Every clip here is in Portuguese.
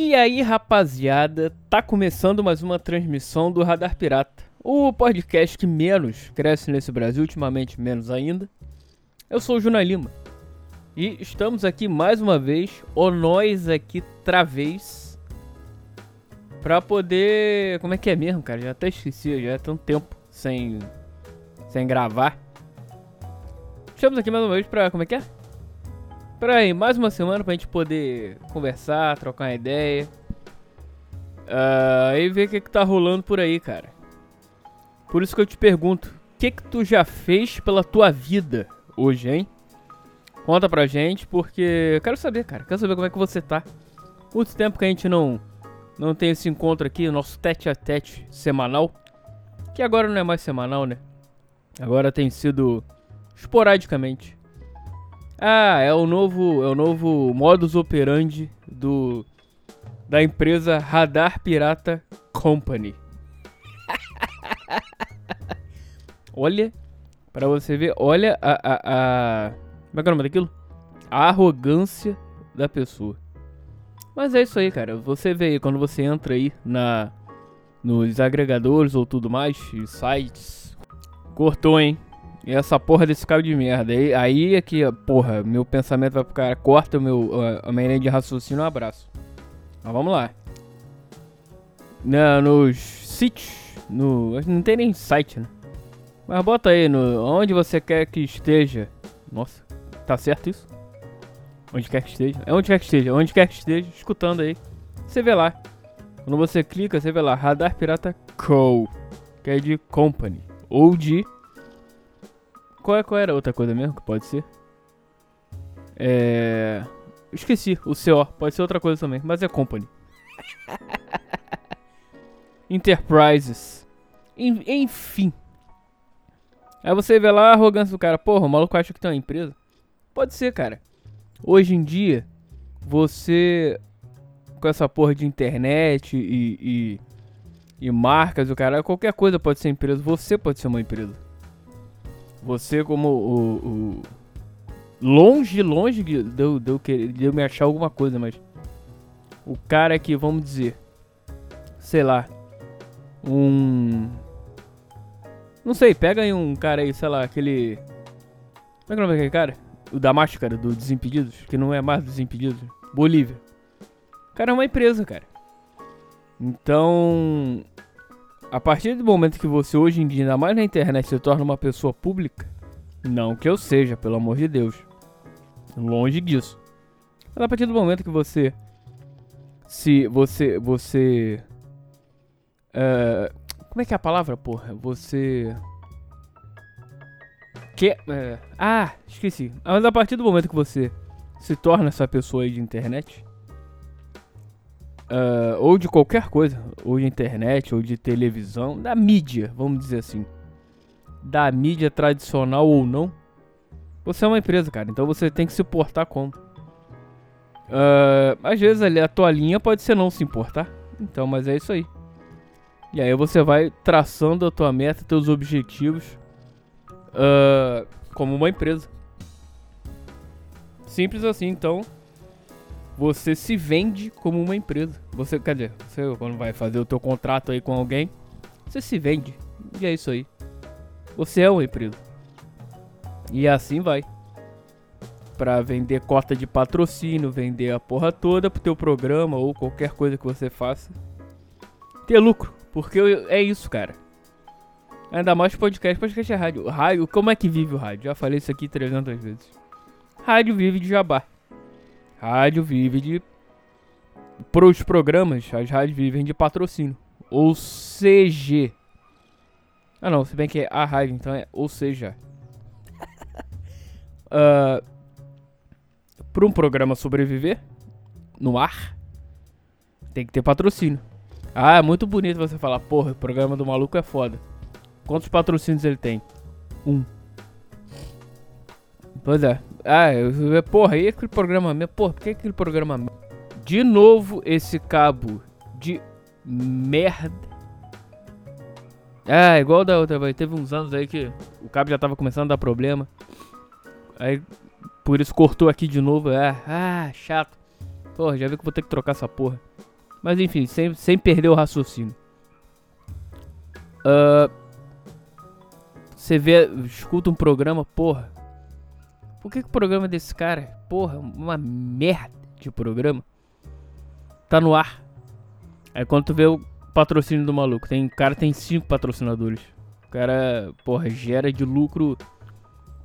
E aí, rapaziada, tá começando mais uma transmissão do Radar Pirata, o podcast que menos cresce nesse Brasil, ultimamente menos ainda. Eu sou o Juna Lima e estamos aqui mais uma vez, ou nós aqui travês, pra poder. Como é que é mesmo, cara? Já até esqueci, já é tanto tempo sem, sem gravar. Estamos aqui mais uma vez pra. Como é que é? Pra aí, mais uma semana pra gente poder conversar, trocar uma ideia. Uh, e ver o que, que tá rolando por aí, cara. Por isso que eu te pergunto: o que, que tu já fez pela tua vida hoje, hein? Conta pra gente, porque eu quero saber, cara. Quero saber como é que você tá. Muito tempo que a gente não, não tem esse encontro aqui, o nosso tete a tete semanal. Que agora não é mais semanal, né? Agora tem sido esporadicamente. Ah, é o novo, é o novo modus operandi do da empresa Radar Pirata Company. olha, para você ver, olha a, a, a como é que é o nome daquilo? A arrogância da pessoa. Mas é isso aí, cara. Você vê quando você entra aí na nos agregadores ou tudo mais, sites. Cortou, hein? E essa porra desse cabo de merda. Aí, aí é que, porra, meu pensamento vai pro cara. Corta o meu, a, minha linha de raciocínio. Um abraço. Mas vamos lá. Na, nos sítios. No, não tem nem site, né? Mas bota aí no onde você quer que esteja. Nossa, tá certo isso? Onde quer que esteja. É onde quer que esteja. Onde quer que esteja. Escutando aí. Você vê lá. Quando você clica, você vê lá. Radar Pirata Co. Que é de company. Ou de qual, é, qual era a outra coisa mesmo que pode ser? É. Esqueci, o CO. Pode ser outra coisa também, mas é Company. Enterprises. Enfim. Aí você vê lá a arrogância do cara. Porra, o maluco acha que tem uma empresa. Pode ser, cara. Hoje em dia, você. Com essa porra de internet e, e, e marcas, o cara, qualquer coisa pode ser empresa. Você pode ser uma empresa. Você como o, o longe, longe de eu, eu querer, de eu me achar alguma coisa, mas o cara que, vamos dizer, sei lá, um. Não sei, pega aí um cara aí, sei lá, aquele. Como é que é o nome daquele cara? O da máscara, do Desimpedidos, que não é mais Desimpedidos. Bolívia. O cara é uma empresa, cara. Então, a partir do momento que você hoje em dia, ainda mais na internet, se torna uma pessoa pública, não que eu seja, pelo amor de Deus. Longe disso. Mas a partir do momento que você. Se você. Você. Uh, como é que é a palavra, porra? Você. Que. Uh, ah, esqueci. Mas a partir do momento que você se torna essa pessoa aí de internet, uh, ou de qualquer coisa, ou de internet, ou de televisão, da mídia, vamos dizer assim, da mídia tradicional ou não, você é uma empresa, cara, então você tem que se portar como. Uh, às vezes ali a tua linha pode ser não se importar, então, mas é isso aí. E aí você vai traçando a tua meta, teus objetivos, uh, como uma empresa. Simples assim, então você se vende como uma empresa. Você, quer dizer, você quando vai fazer o teu contrato aí com alguém, você se vende. E é isso aí. Você é uma empresa. E assim vai. Pra vender cota de patrocínio, vender a porra toda pro teu programa ou qualquer coisa que você faça. Ter lucro. Porque é isso, cara. Ainda mais podcast, podcast é rádio. Rádio, como é que vive o rádio? Já falei isso aqui 300 vezes. Rádio vive de jabá. Rádio vive de. Para os programas, as rádios vivem de patrocínio. Ou CG. Ah não, se bem que é a rádio, então é ou seja. uh, para um programa sobreviver no ar, tem que ter patrocínio. Ah, é muito bonito você falar, porra, o programa do maluco é foda. Quantos patrocínios ele tem? Um. Pois é. Ah, eu, porra, e aquele programa mesmo? Porra, por que aquele programa De novo esse cabo de merda. Ah, igual da outra vez. Teve uns anos aí que o cabo já tava começando a dar problema. Aí, por isso cortou aqui de novo. Ah, ah chato. Porra, já vi que vou ter que trocar essa porra. Mas enfim, sem, sem perder o raciocínio. Uh, você vê, escuta um programa, porra. Por que, que o programa desse cara, porra, uma merda de programa, tá no ar? Aí quando tu vê o patrocínio do maluco, tem, o cara tem cinco patrocinadores. O cara, porra, gera de lucro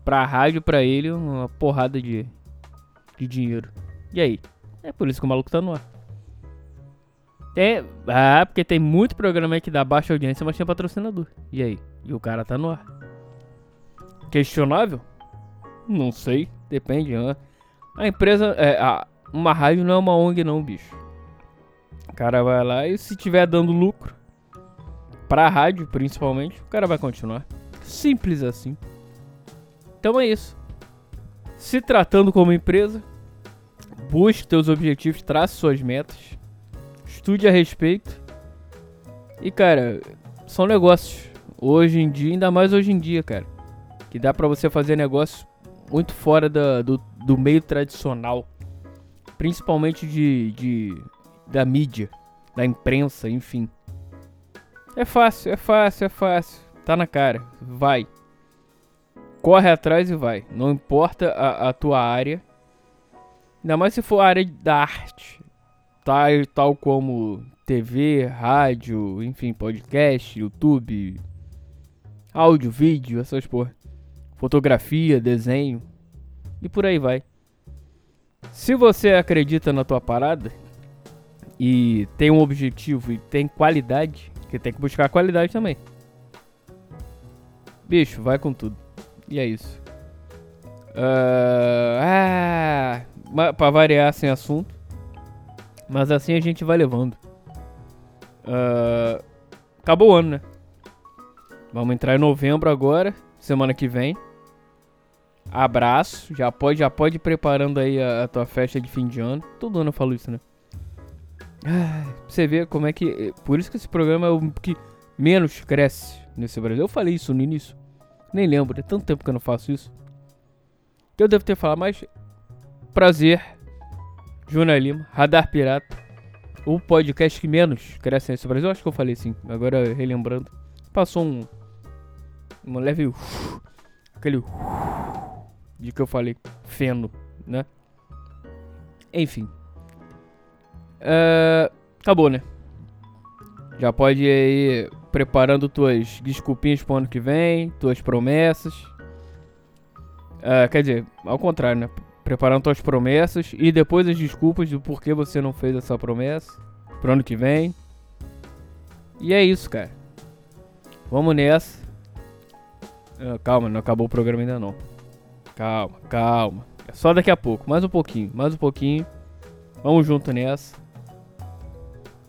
pra rádio, pra ele, uma porrada de, de dinheiro. E aí? É por isso que o maluco tá no ar. É, ah, porque tem muito programa aí que dá baixa audiência, mas tem patrocinador. E aí? E o cara tá no ar. Questionável? Não sei, depende. Né? A empresa, é, a, uma rádio não é uma ONG não, bicho. O cara vai lá e se tiver dando lucro, pra rádio principalmente, o cara vai continuar. Simples assim. Então é isso. Se tratando como empresa, busque teus objetivos, trace suas metas, estude a respeito. E cara, são negócios. Hoje em dia, ainda mais hoje em dia, cara. Que dá pra você fazer negócio muito fora da, do, do meio tradicional. Principalmente de, de da mídia, da imprensa, enfim. É fácil, é fácil, é fácil. Tá na cara. Vai. Corre atrás e vai. Não importa a, a tua área. Ainda mais se for a área da arte. Tá, tal como TV, rádio, enfim, podcast, YouTube, áudio, vídeo, essas porra. Fotografia, desenho. E por aí vai. Se você acredita na tua parada, e tem um objetivo e tem qualidade, que tem que buscar qualidade também. Bicho, vai com tudo. E é isso. Uh, ah, pra variar sem assunto. Mas assim a gente vai levando. Uh, acabou o ano, né? Vamos entrar em novembro agora, semana que vem. Abraço, já pode, já pode ir preparando aí a, a tua festa de fim de ano. Todo ano eu falo isso, né? você vê como é que. Eh, por isso que esse programa é o que menos cresce nesse Brasil. Eu falei isso no início. Nem lembro, é tanto tempo que eu não faço isso. Eu devo ter falado, mas. Prazer. Júnior Lima, Radar Pirata. O podcast que menos cresce nesse Brasil. Eu acho que eu falei sim. Agora relembrando. Passou um. Um leve. Aquele. De que eu falei. Feno, né? Enfim. Uh, acabou, né? Já pode ir aí preparando tuas desculpinhas pro ano que vem, tuas promessas. Uh, quer dizer, ao contrário, né? Preparando tuas promessas e depois as desculpas do porquê você não fez essa promessa pro ano que vem. E é isso, cara. Vamos nessa. Uh, calma, não acabou o programa ainda não. Calma, calma. É só daqui a pouco, mais um pouquinho, mais um pouquinho. Vamos junto nessa.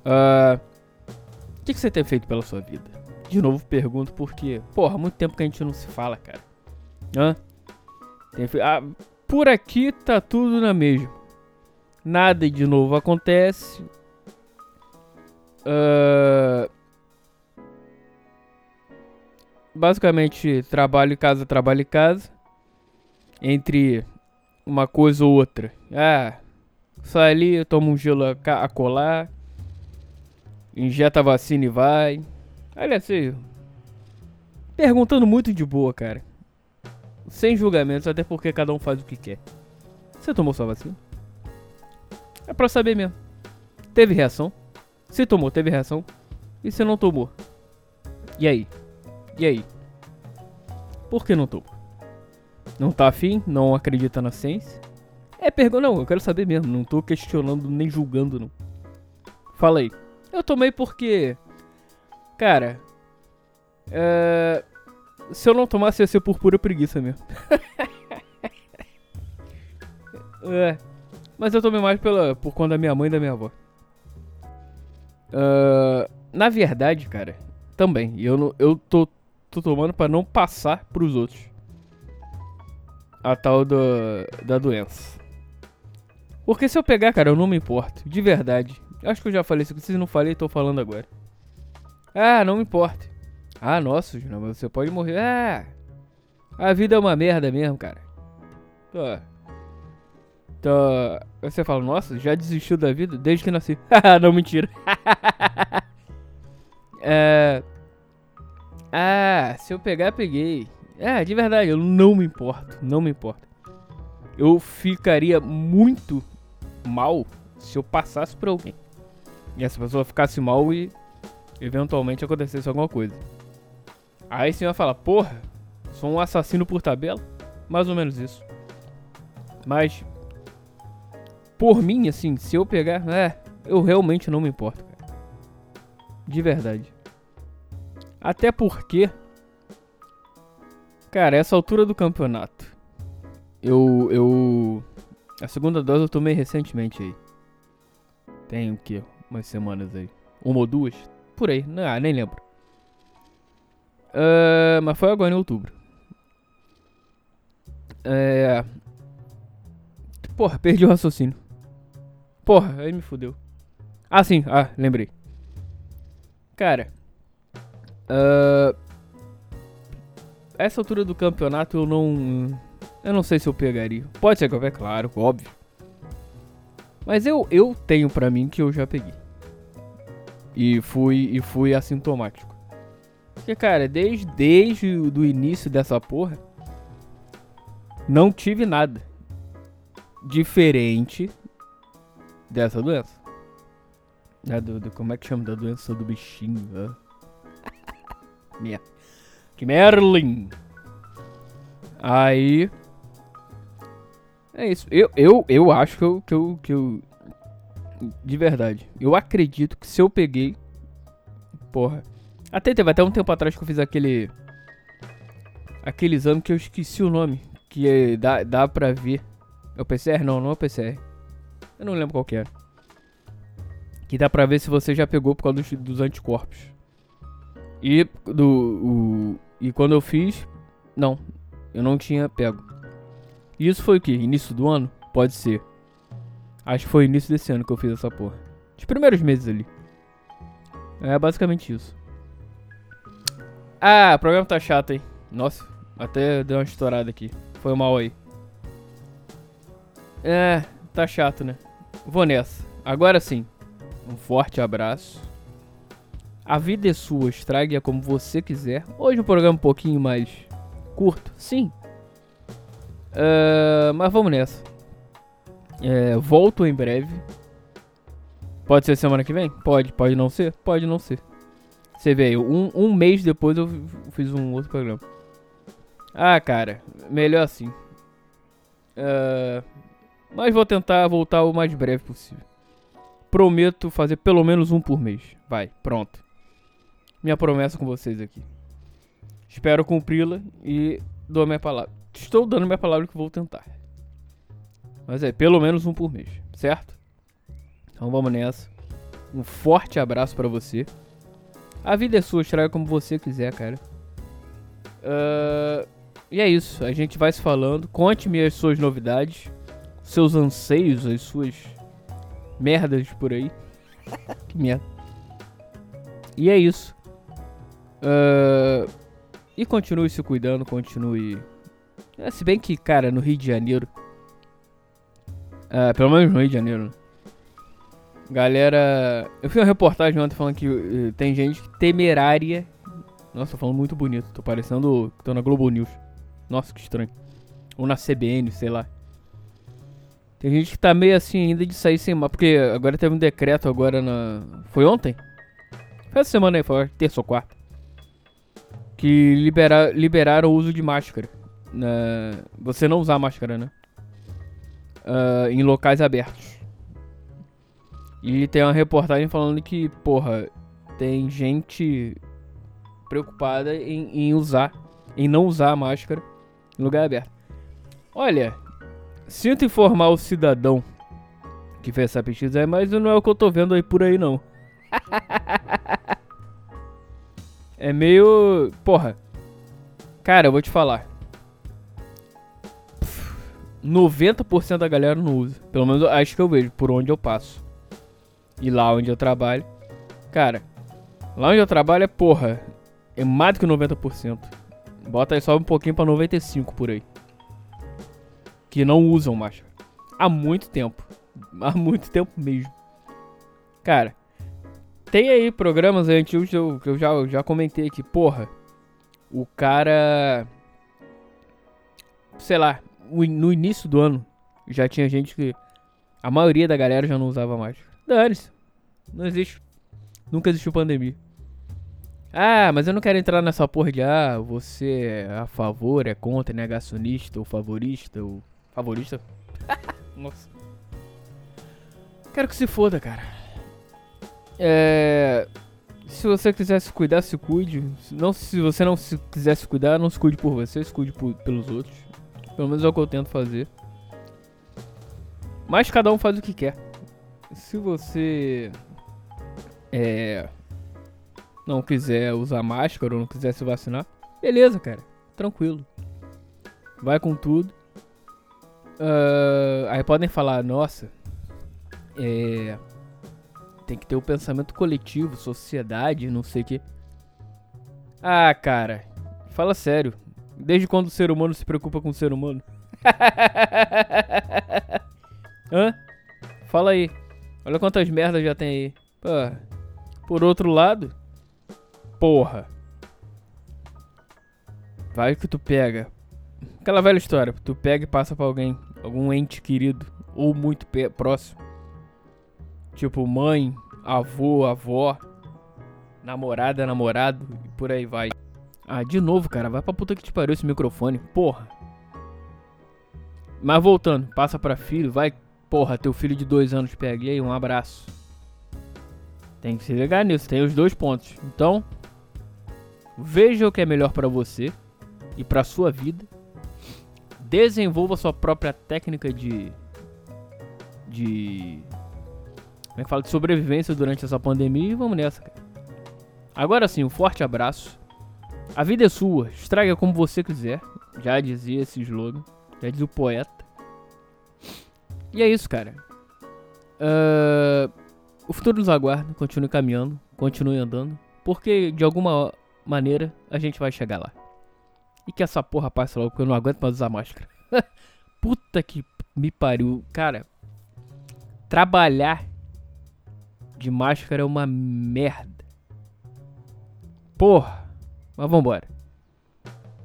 Uh, o que, você tem feito pela sua vida? De novo pergunto porque, porra, há muito tempo que a gente não se fala, cara. Hã? Ah, por aqui tá tudo na mesma. Nada de novo acontece. Uh... Basicamente, trabalho em casa, trabalho em casa. Entre uma coisa ou outra. Ah, sai ali, toma um gelo a colar Injeta a vacina e vai. Aliás, assim, perguntando muito de boa, cara. Sem julgamentos, até porque cada um faz o que quer. Você tomou sua vacina? É pra saber mesmo. Teve reação? Se tomou, teve reação? E se não tomou? E aí? E aí? Por que não tomou? Não tá afim? Não acredita na ciência? É pergunta, não, eu quero saber mesmo. Não tô questionando nem julgando, não. Fala aí. Eu tomei porque. Cara. É, se eu não tomasse, ia ser por pura preguiça mesmo. é. Mas eu tomei mais pela, por conta da minha mãe e da minha avó. Uh, na verdade, cara, também. Eu, eu tô, tô tomando para não passar pros outros. A tal do, da doença. Porque se eu pegar, cara, eu não me importo. De verdade. Acho que eu já falei isso. Se não falei, tô falando agora. Ah, não me importa. Ah, nossa, Júnior, mas você pode morrer. Ah, a vida é uma merda mesmo, cara. Pô. Então, você fala, nossa, já desistiu da vida desde que nasci. não, mentira. é... Ah, se eu pegar, peguei. É, de verdade, eu não me importo, não me importo. Eu ficaria muito mal se eu passasse por alguém. E essa pessoa ficasse mal e eventualmente acontecesse alguma coisa. Aí você vai falar, porra, sou um assassino por tabela? Mais ou menos isso. Mas, por mim, assim, se eu pegar, é, eu realmente não me importo, cara. De verdade. Até porque, cara, essa altura do campeonato, eu, eu, a segunda dose eu tomei recentemente aí. Tem o que? Umas semanas aí. Uma ou duas? Por aí. Não, ah, nem lembro. Uh, mas foi agora em outubro. É. Porra, perdi o raciocínio. Porra, aí me fudeu. Ah, sim. Ah, lembrei. Cara. Uh, essa altura do campeonato eu não. Eu não sei se eu pegaria. Pode ser que eu pegue, claro, óbvio. Mas eu, eu tenho pra mim que eu já peguei. E fui, e fui assintomático. Porque, cara, desde, desde o início dessa porra, não tive nada diferente dessa doença. É do, do, como é que chama da doença do bichinho? Né? que Merlin. Aí. É isso. Eu, eu, eu acho que eu, que eu, que eu. De verdade. Eu acredito que se eu peguei. Porra. Até teve até um tempo atrás que eu fiz aquele. Aquele exame que eu esqueci o nome. Que é, dá, dá pra ver. É o PCR? Não, não é o PCR. Eu não lembro qual que é. Que dá pra ver se você já pegou por causa dos, dos anticorpos. E do. O, e quando eu fiz. Não. Eu não tinha pego. Isso foi o que? Início do ano? Pode ser. Acho que foi início desse ano que eu fiz essa porra. Os primeiros meses ali. É basicamente isso. Ah, o programa tá chato, hein? Nossa, até deu uma estourada aqui. Foi mal aí. É, tá chato, né? Vou nessa. Agora sim. Um forte abraço. A vida é sua, estrague-a como você quiser. Hoje um programa um pouquinho mais curto, sim. Uh, mas vamos nessa. É, volto em breve. Pode ser semana que vem? Pode, pode não ser? Pode não ser. Você aí, um, um mês depois eu fiz um outro programa. Ah, cara, melhor assim. Uh, mas vou tentar voltar o mais breve possível. Prometo fazer pelo menos um por mês. Vai, pronto minha promessa com vocês aqui. Espero cumpri-la e dou a minha palavra. Estou dando minha palavra que vou tentar. Mas é, pelo menos um por mês, certo? Então vamos nessa. Um forte abraço para você. A vida é sua, estraga como você quiser, cara. Uh, e é isso, a gente vai se falando. Conte-me as suas novidades, seus anseios, as suas merdas por aí. que merda. E é isso. Uh, e continue se cuidando, continue. É, se bem que, cara, no Rio de Janeiro. Uh, pelo menos no Rio de Janeiro. Galera. Eu fiz uma reportagem ontem falando que uh, tem gente temerária. Nossa, tô falando muito bonito. Tô parecendo. Tô na Globo News. Nossa, que estranho. Ou na CBN, sei lá. Tem gente que tá meio assim ainda de sair sem máscara. Porque agora teve um decreto agora na. Foi ontem? Foi essa semana aí, foi terça ou quarta que libera, liberaram o uso de máscara. Né? Você não usar máscara, né? Uh, em locais abertos. E tem uma reportagem falando que, porra, tem gente preocupada em, em usar, em não usar máscara em lugar aberto. Olha, sinto informar o cidadão que fez essa pesquisa, mas não é o que eu tô vendo aí por aí não. É meio. Porra. Cara, eu vou te falar. 90% da galera não usa. Pelo menos acho que eu vejo por onde eu passo. E lá onde eu trabalho. Cara, lá onde eu trabalho é porra. É mais do que 90%. Bota aí só um pouquinho pra 95% por aí. Que não usam máscara. Há muito tempo. Há muito tempo mesmo. Cara, tem aí programas antigos que eu, eu já, eu já comentei aqui. Porra, o cara. Sei lá, no início do ano já tinha gente que. A maioria da galera já não usava mais. Dane-se. Não existe. Nunca existiu pandemia. Ah, mas eu não quero entrar nessa porra de ah, você é a favor, é contra, é negacionista, ou favorista, ou. Favorista? Nossa. Quero que se foda, cara. É. Se você quiser se cuidar, se cuide. Não, se você não se quiser se cuidar, não se cuide por você, se cuide por, pelos outros. Pelo menos é o que eu tento fazer. Mas cada um faz o que quer. Se você. É não quiser usar máscara ou não quiser se vacinar, beleza, cara. Tranquilo. Vai com tudo. Uh, aí podem falar, nossa, é, tem que ter o um pensamento coletivo, sociedade, não sei o que. Ah, cara, fala sério. Desde quando o ser humano se preocupa com o ser humano? Hã? Fala aí. Olha quantas merdas já tem aí. Pô, por outro lado, porra. Vai que tu pega. Aquela velha história, tu pega e passa pra alguém, algum ente querido ou muito próximo. Tipo mãe, avô, avó, namorada, namorado e por aí vai. Ah, de novo, cara, vai pra puta que te pariu esse microfone, porra. Mas voltando, passa pra filho, vai, porra, teu filho de dois anos pega. E aí, um abraço. Tem que se ligar nisso, tem os dois pontos. Então, Veja o que é melhor para você e para sua vida. Desenvolva sua própria técnica de de como é que fala de sobrevivência durante essa pandemia e vamos nessa, cara. Agora sim, um forte abraço. A vida é sua, estraga como você quiser. Já dizia esse slogan, já diz o poeta. E é isso, cara. Uh, o futuro nos aguarda, continue caminhando, continue andando, porque de alguma maneira a gente vai chegar lá. E que essa porra passe logo, porque eu não aguento mais usar máscara. Puta que me pariu. Cara, trabalhar de máscara é uma merda. Porra. Mas vambora.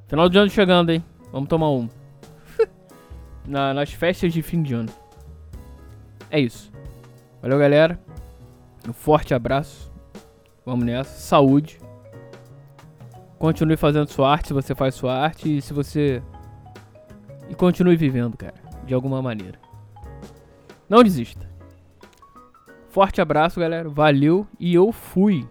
Final de ano chegando, hein? Vamos tomar um. Na, nas festas de fim de ano. É isso. Valeu, galera. Um forte abraço. Vamos nessa. Saúde. Continue fazendo sua arte se você faz sua arte e se você. E continue vivendo, cara. De alguma maneira. Não desista. Forte abraço, galera. Valeu e eu fui.